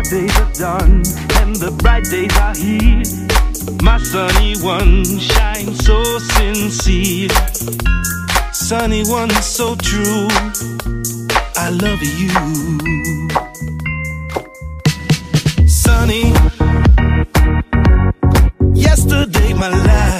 dark days are done and the bright days are here. My sunny one shines so sincere. Sunny one so true. I love you. Sunny. Yesterday my life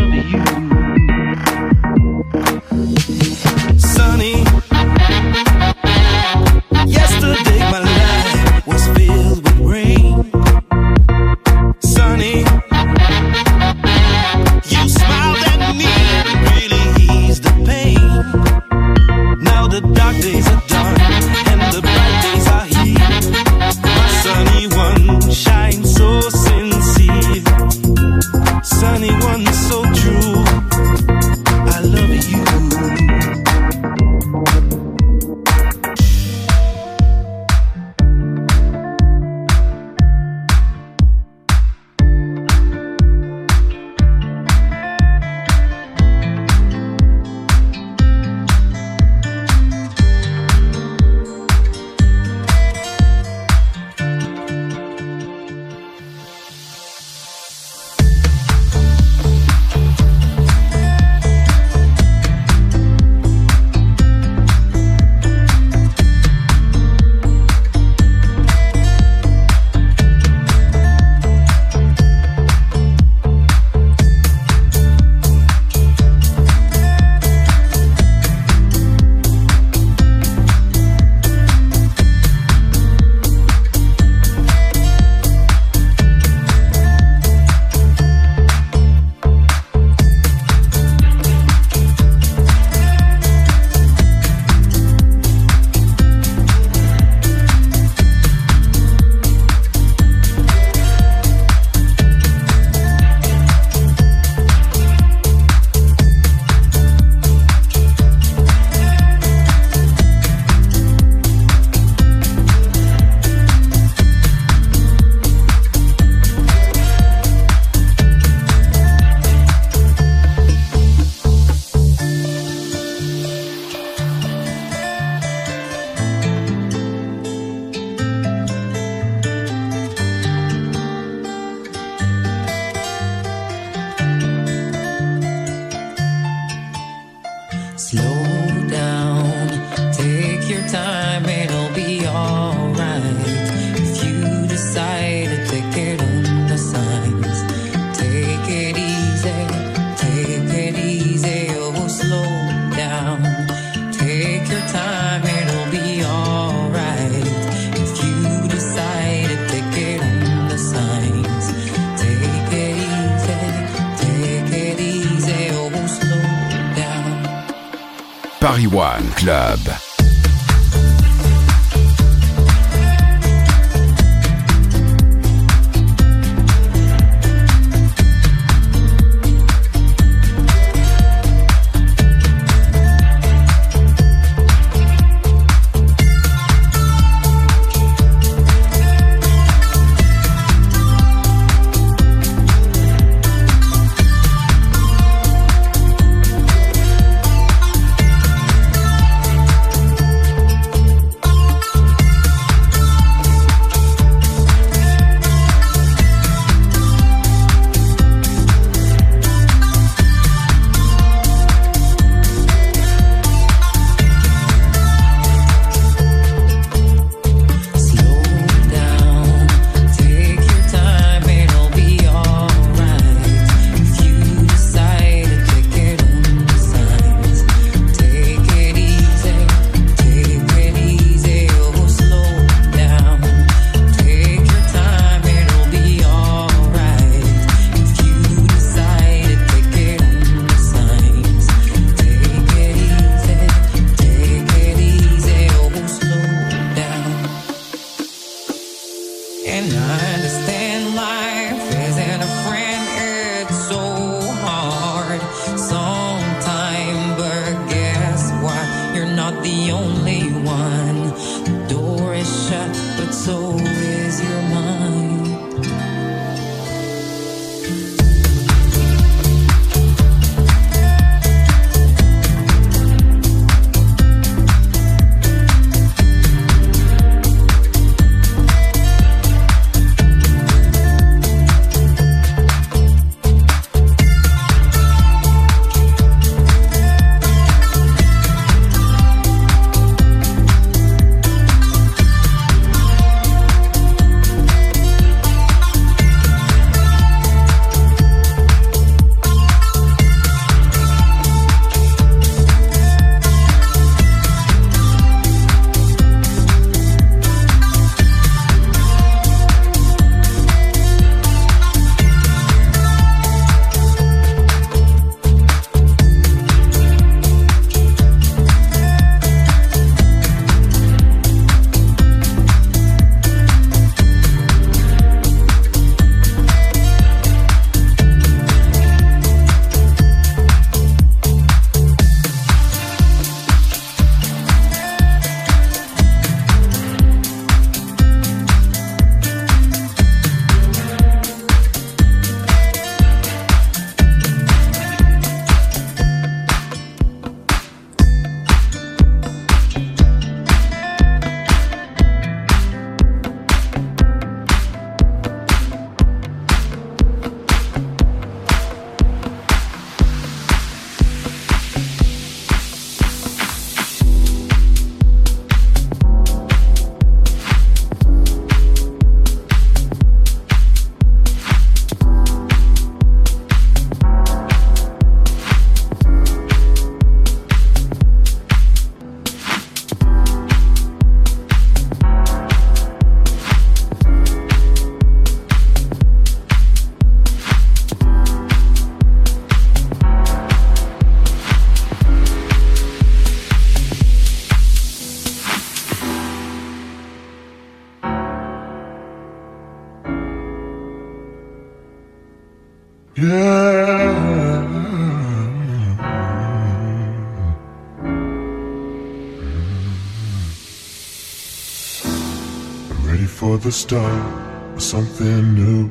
the start of something new.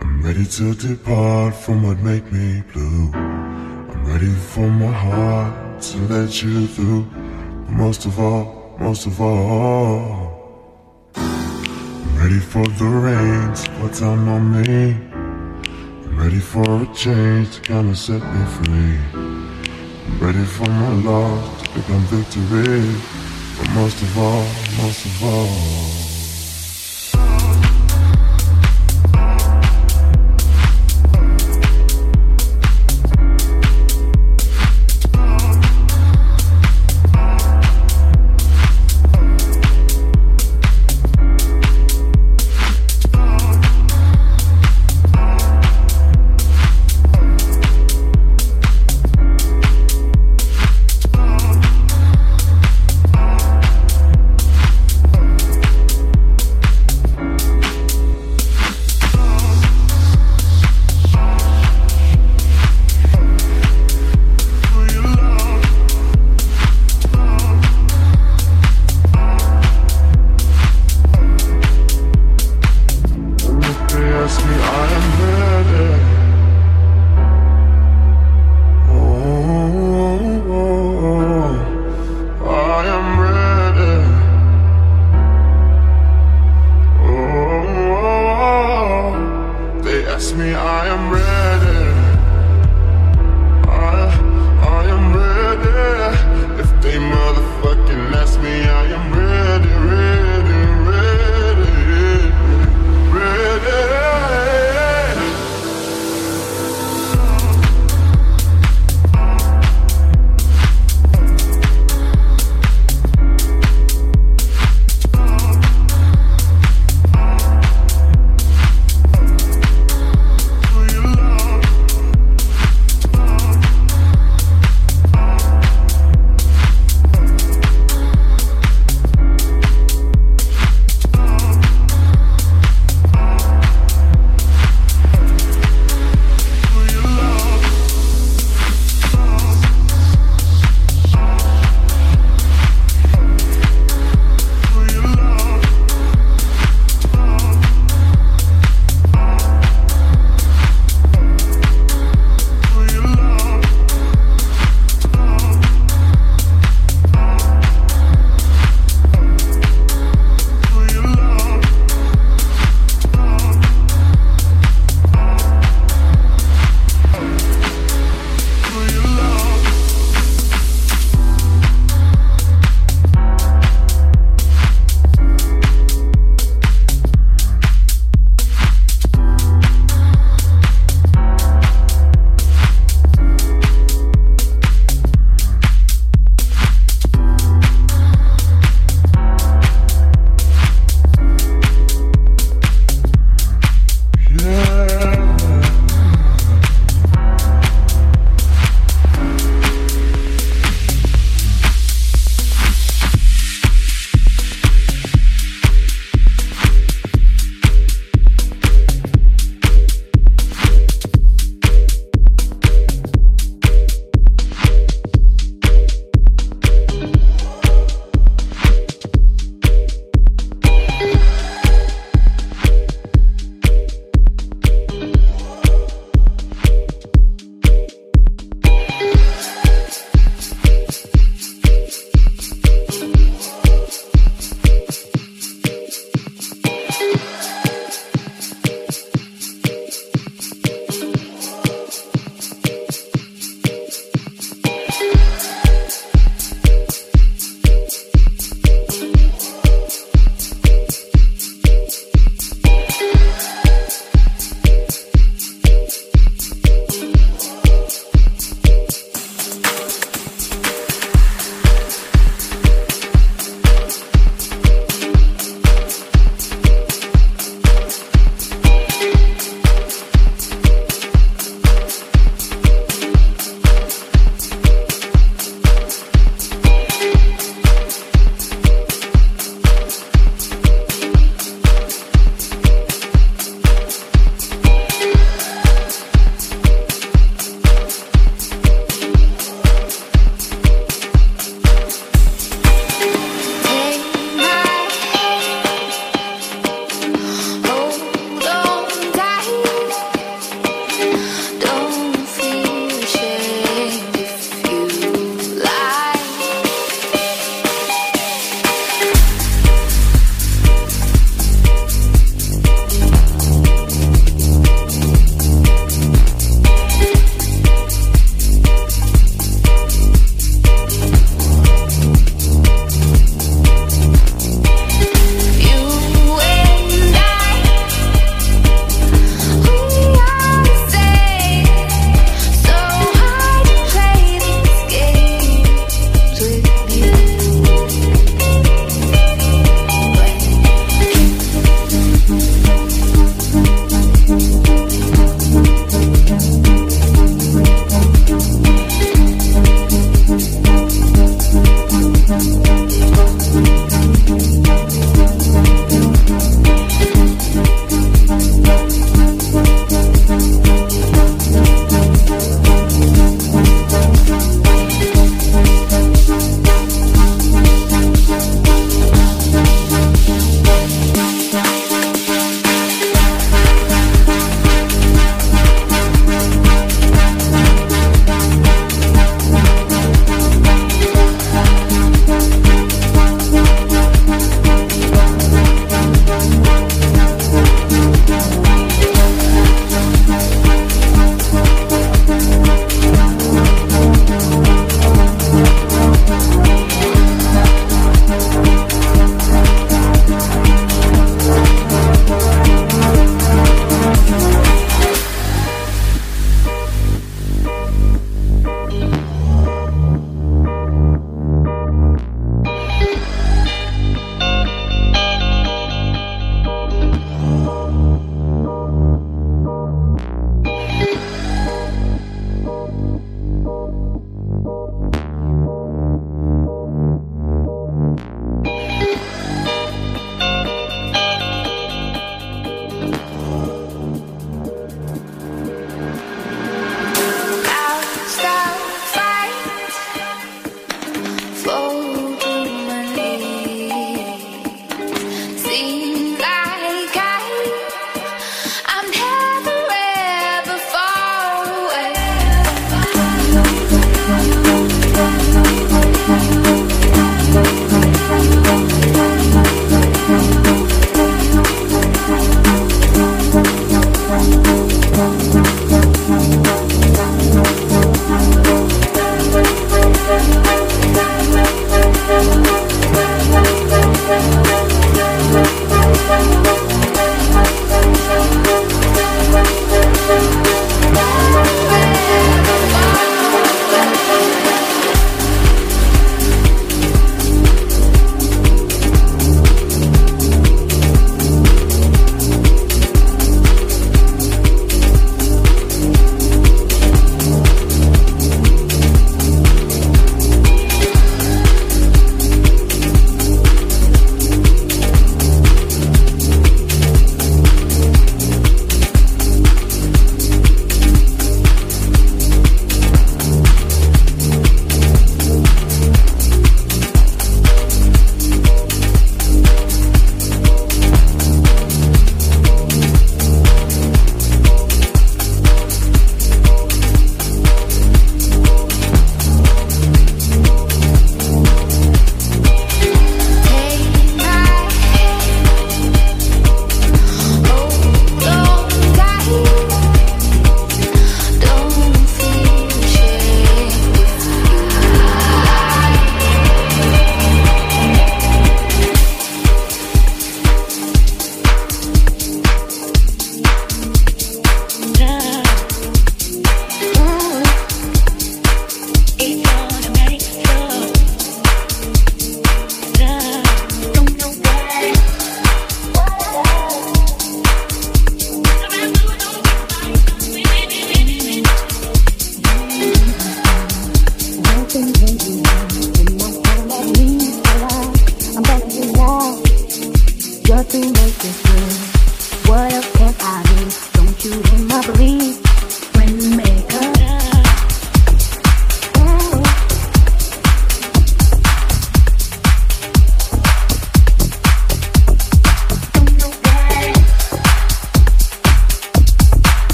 I'm ready to depart from what made me blue. I'm ready for my heart to let you through. But most of all, most of all, I'm ready for the rain to put down on me. Ready for a change to come and set me free. I'm ready for my loss to become victory. But most of all, most of all.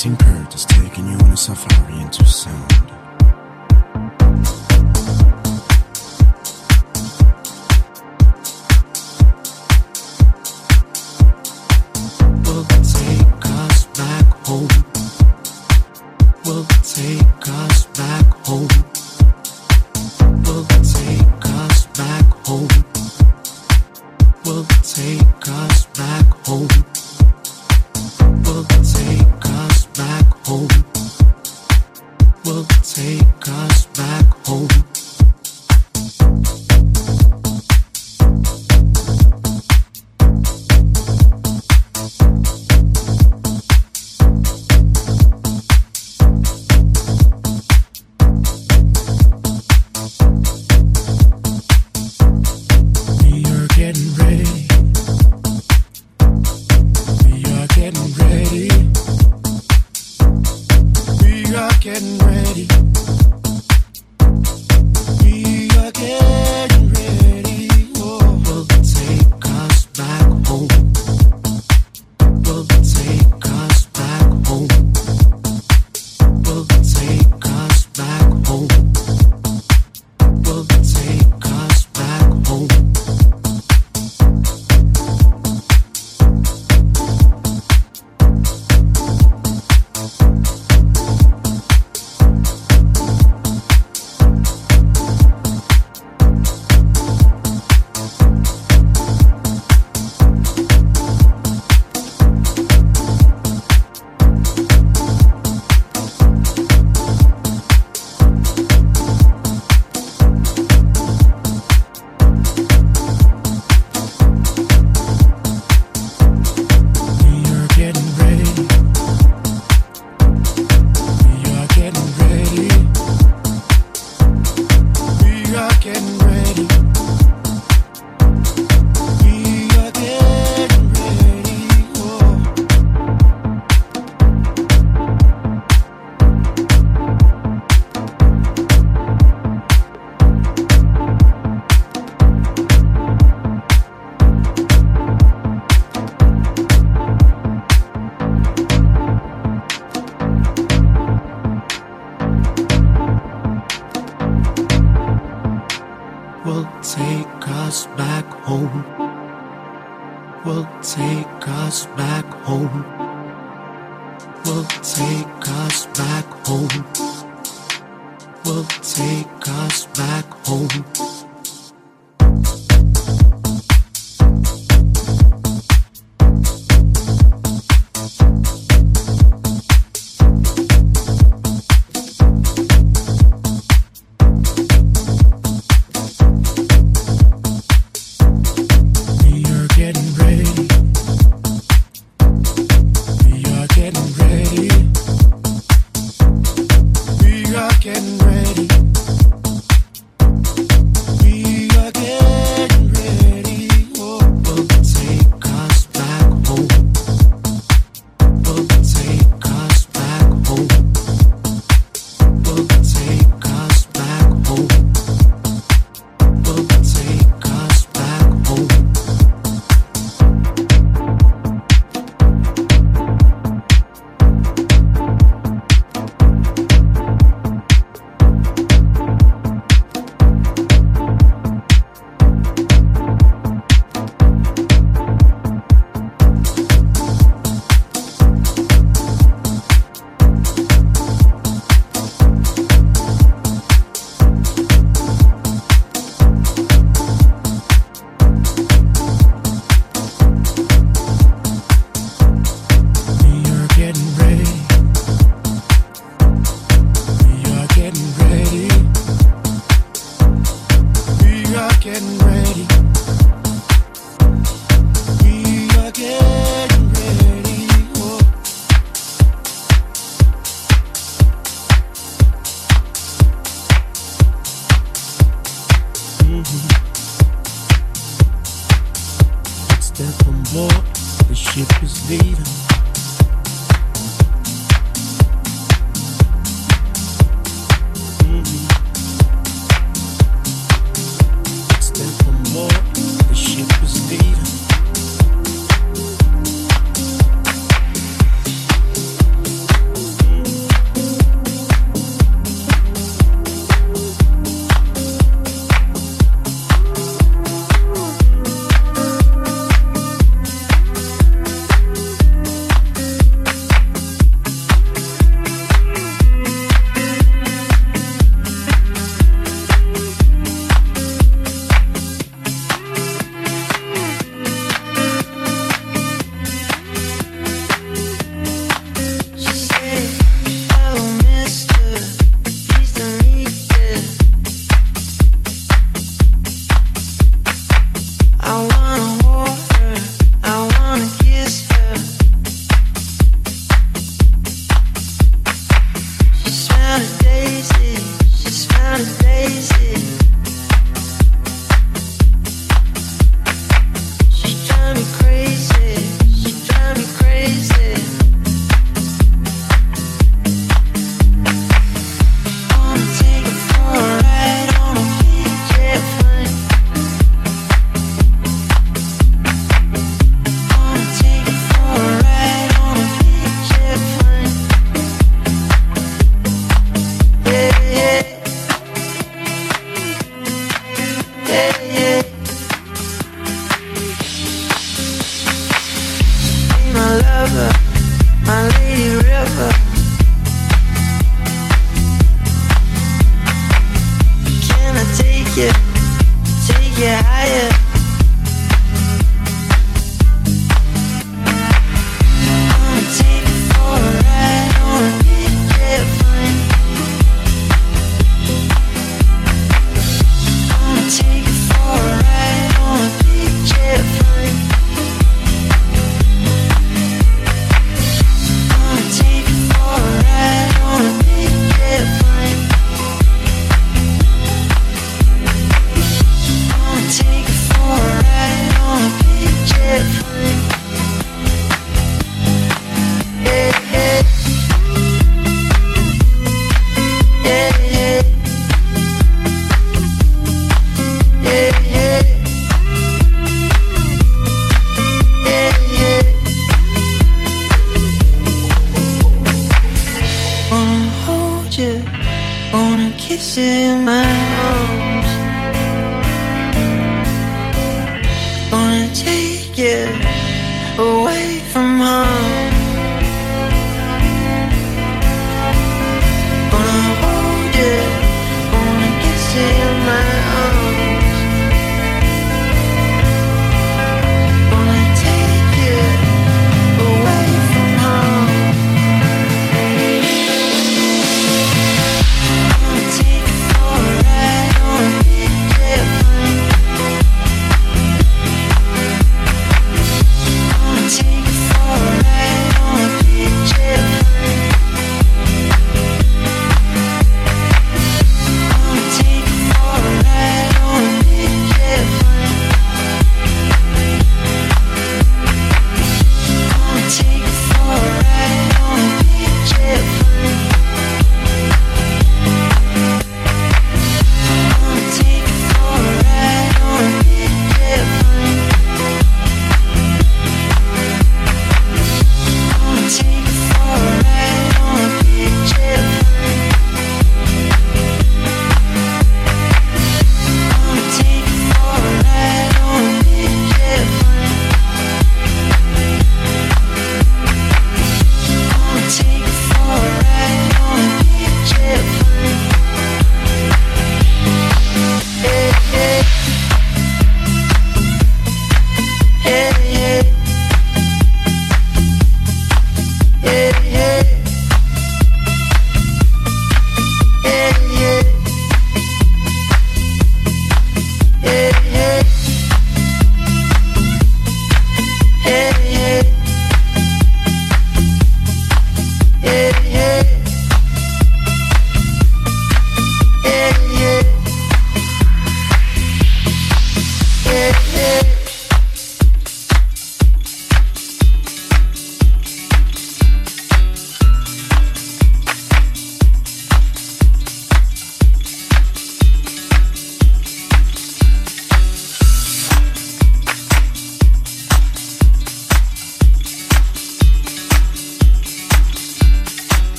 Racing Kurt is taking you on a safari into sound.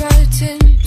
Writing.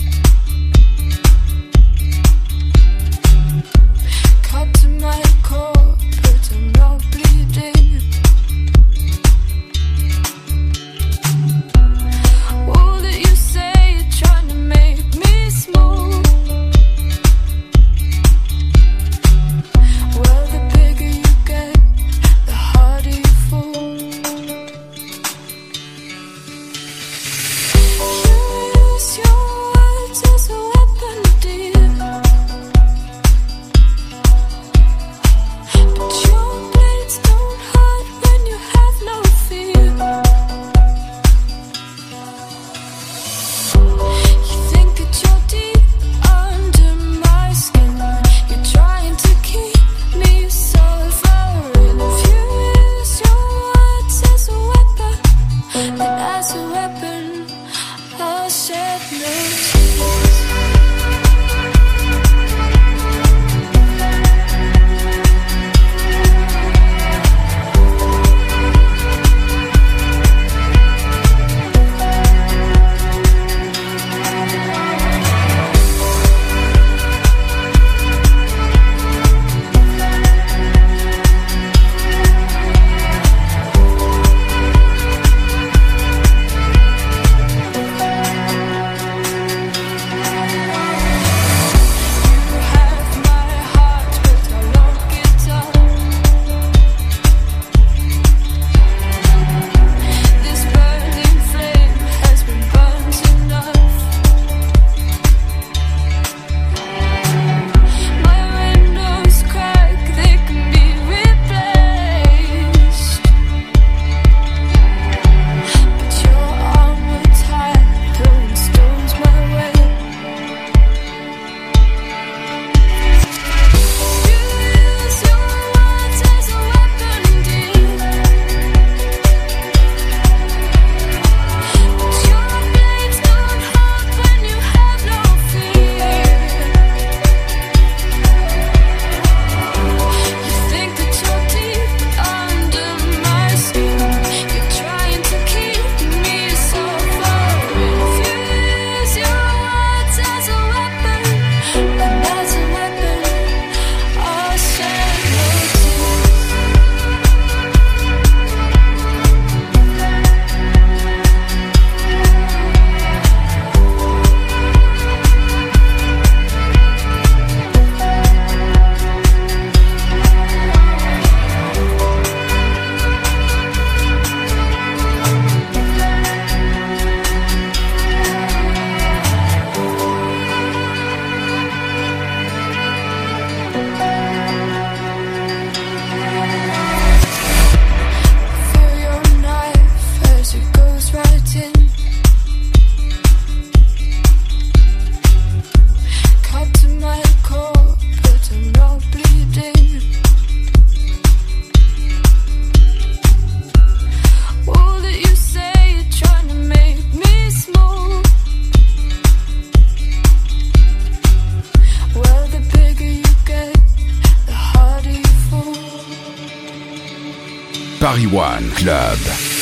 Paris One Club.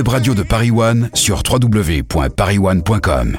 Web radios de Paris One sur www.parisone.com.